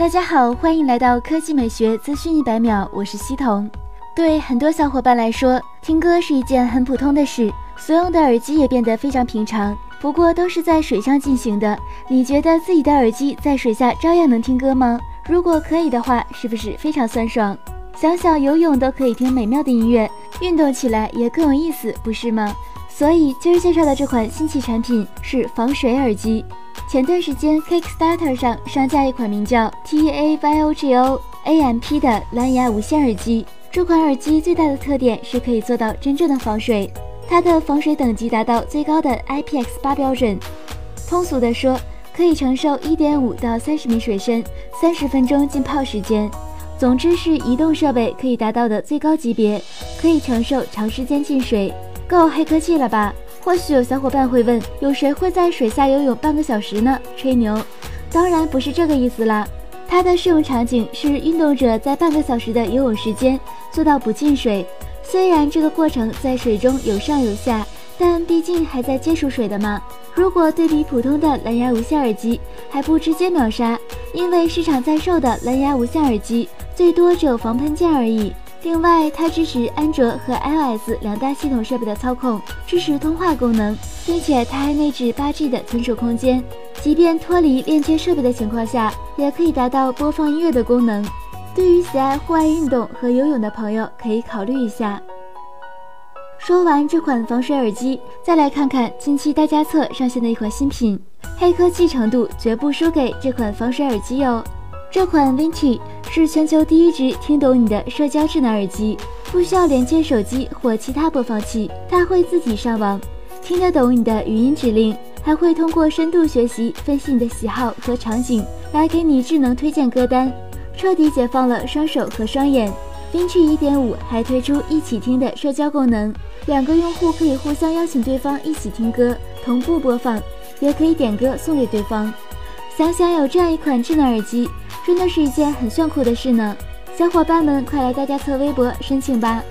大家好，欢迎来到科技美学资讯一百秒，我是西彤。对很多小伙伴来说，听歌是一件很普通的事，所用的耳机也变得非常平常。不过都是在水上进行的，你觉得自己的耳机在水下照样能听歌吗？如果可以的话，是不是非常酸爽？想想游泳都可以听美妙的音乐，运动起来也更有意思，不是吗？所以今儿介绍的这款新奇产品是防水耳机。前段时间，Kickstarter 上上架一款名叫 TAYOGO AMP 的蓝牙无线耳机。这款耳机最大的特点是可以做到真正的防水，它的防水等级达到最高的 IPX8 标准。通俗的说，可以承受1.5到30米水深，三十分钟浸泡时间。总之是移动设备可以达到的最高级别，可以承受长时间进水，够黑科技了吧？或许有小伙伴会问，有谁会在水下游泳半个小时呢？吹牛，当然不是这个意思啦。它的适用场景是运动者在半个小时的游泳时间做到不进水。虽然这个过程在水中有上有下，但毕竟还在接触水的嘛。如果对比普通的蓝牙无线耳机，还不直接秒杀，因为市场在售的蓝牙无线耳机最多只有防喷键而已。另外，它支持安卓和 iOS 两大系统设备的操控，支持通话功能，并且它还内置 8G 的存储空间，即便脱离链接设备的情况下，也可以达到播放音乐的功能。对于喜爱户外运动和游泳的朋友，可以考虑一下。说完这款防水耳机，再来看看近期大家测上线的一款新品，黑科技程度绝不输给这款防水耳机哟。这款 Vinci 是全球第一只听懂你的社交智能耳机，不需要连接手机或其他播放器，它会自己上网，听得懂你的语音指令，还会通过深度学习分析你的喜好和场景，来给你智能推荐歌单，彻底解放了双手和双眼。Vinci 1.5还推出一起听的社交功能，两个用户可以互相邀请对方一起听歌，同步播放，也可以点歌送给对方。想想有这样一款智能耳机。真的是一件很炫酷的事呢，小伙伴们快来大家测微博申请吧！